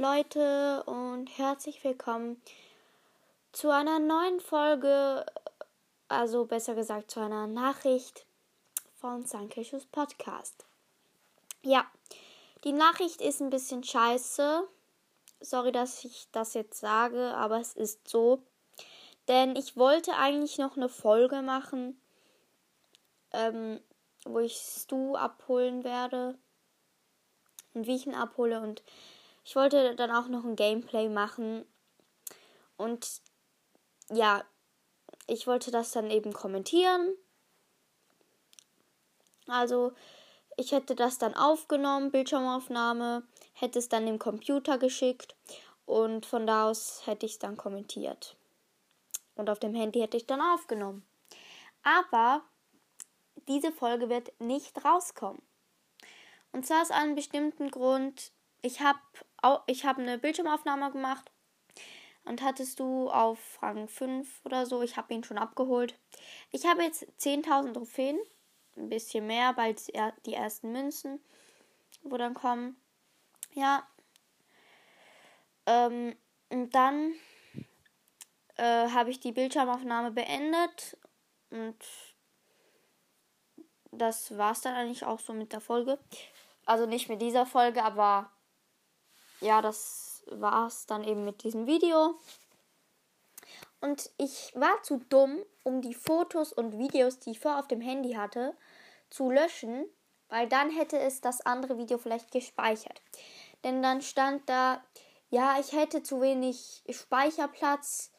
Leute und herzlich willkommen zu einer neuen Folge, also besser gesagt zu einer Nachricht von Sankeshus Podcast. Ja, die Nachricht ist ein bisschen scheiße. Sorry, dass ich das jetzt sage, aber es ist so. Denn ich wollte eigentlich noch eine Folge machen, ähm, wo ich Stu abholen werde und wie ich ihn abhole. Und ich wollte dann auch noch ein Gameplay machen. Und ja, ich wollte das dann eben kommentieren. Also, ich hätte das dann aufgenommen, Bildschirmaufnahme, hätte es dann dem Computer geschickt und von da aus hätte ich es dann kommentiert. Und auf dem Handy hätte ich dann aufgenommen. Aber diese Folge wird nicht rauskommen. Und zwar aus einem bestimmten Grund. Ich habe ich hab eine Bildschirmaufnahme gemacht und hattest du auf Rang 5 oder so. Ich habe ihn schon abgeholt. Ich habe jetzt 10.000 Trophäen. Ein bisschen mehr, bald die ersten Münzen, wo dann kommen. Ja. Ähm, und dann äh, habe ich die Bildschirmaufnahme beendet. Und das war es dann eigentlich auch so mit der Folge. Also nicht mit dieser Folge, aber ja, das war's dann eben mit diesem Video. Und ich war zu dumm, um die Fotos und Videos, die ich vorher auf dem Handy hatte, zu löschen, weil dann hätte es das andere Video vielleicht gespeichert. Denn dann stand da, ja, ich hätte zu wenig Speicherplatz,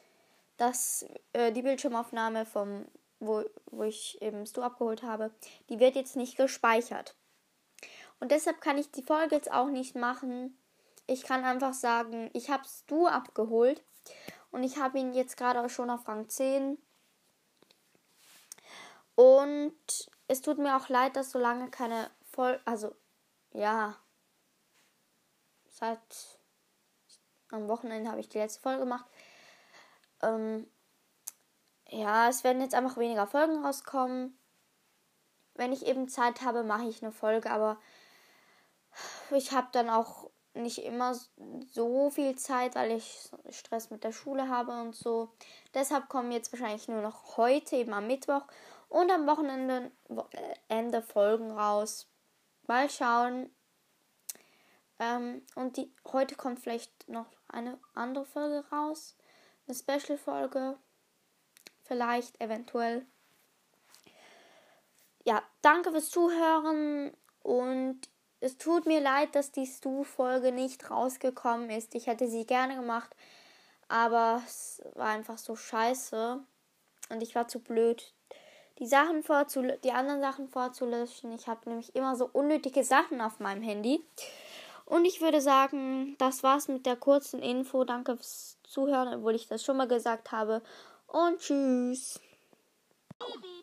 dass äh, die Bildschirmaufnahme vom, wo, wo ich eben Stu abgeholt habe, die wird jetzt nicht gespeichert. Und deshalb kann ich die Folge jetzt auch nicht machen. Ich kann einfach sagen, ich habe du abgeholt und ich habe ihn jetzt gerade auch schon auf Rang 10. Und es tut mir auch leid, dass so lange keine Folge, also ja, seit am Wochenende habe ich die letzte Folge gemacht. Ähm, ja, es werden jetzt einfach weniger Folgen rauskommen. Wenn ich eben Zeit habe, mache ich eine Folge, aber ich habe dann auch nicht immer so viel Zeit, weil ich Stress mit der Schule habe und so. Deshalb kommen jetzt wahrscheinlich nur noch heute, eben am Mittwoch und am Wochenende äh, Ende Folgen raus. Mal schauen. Ähm, und die, heute kommt vielleicht noch eine andere Folge raus. Eine Special-Folge. Vielleicht, eventuell. Ja, danke fürs Zuhören und es tut mir leid, dass die Stu-Folge nicht rausgekommen ist. Ich hätte sie gerne gemacht, aber es war einfach so scheiße. Und ich war zu blöd, die Sachen die anderen Sachen vorzulöschen. Ich habe nämlich immer so unnötige Sachen auf meinem Handy. Und ich würde sagen, das war's mit der kurzen Info. Danke fürs Zuhören, obwohl ich das schon mal gesagt habe. Und tschüss. Baby.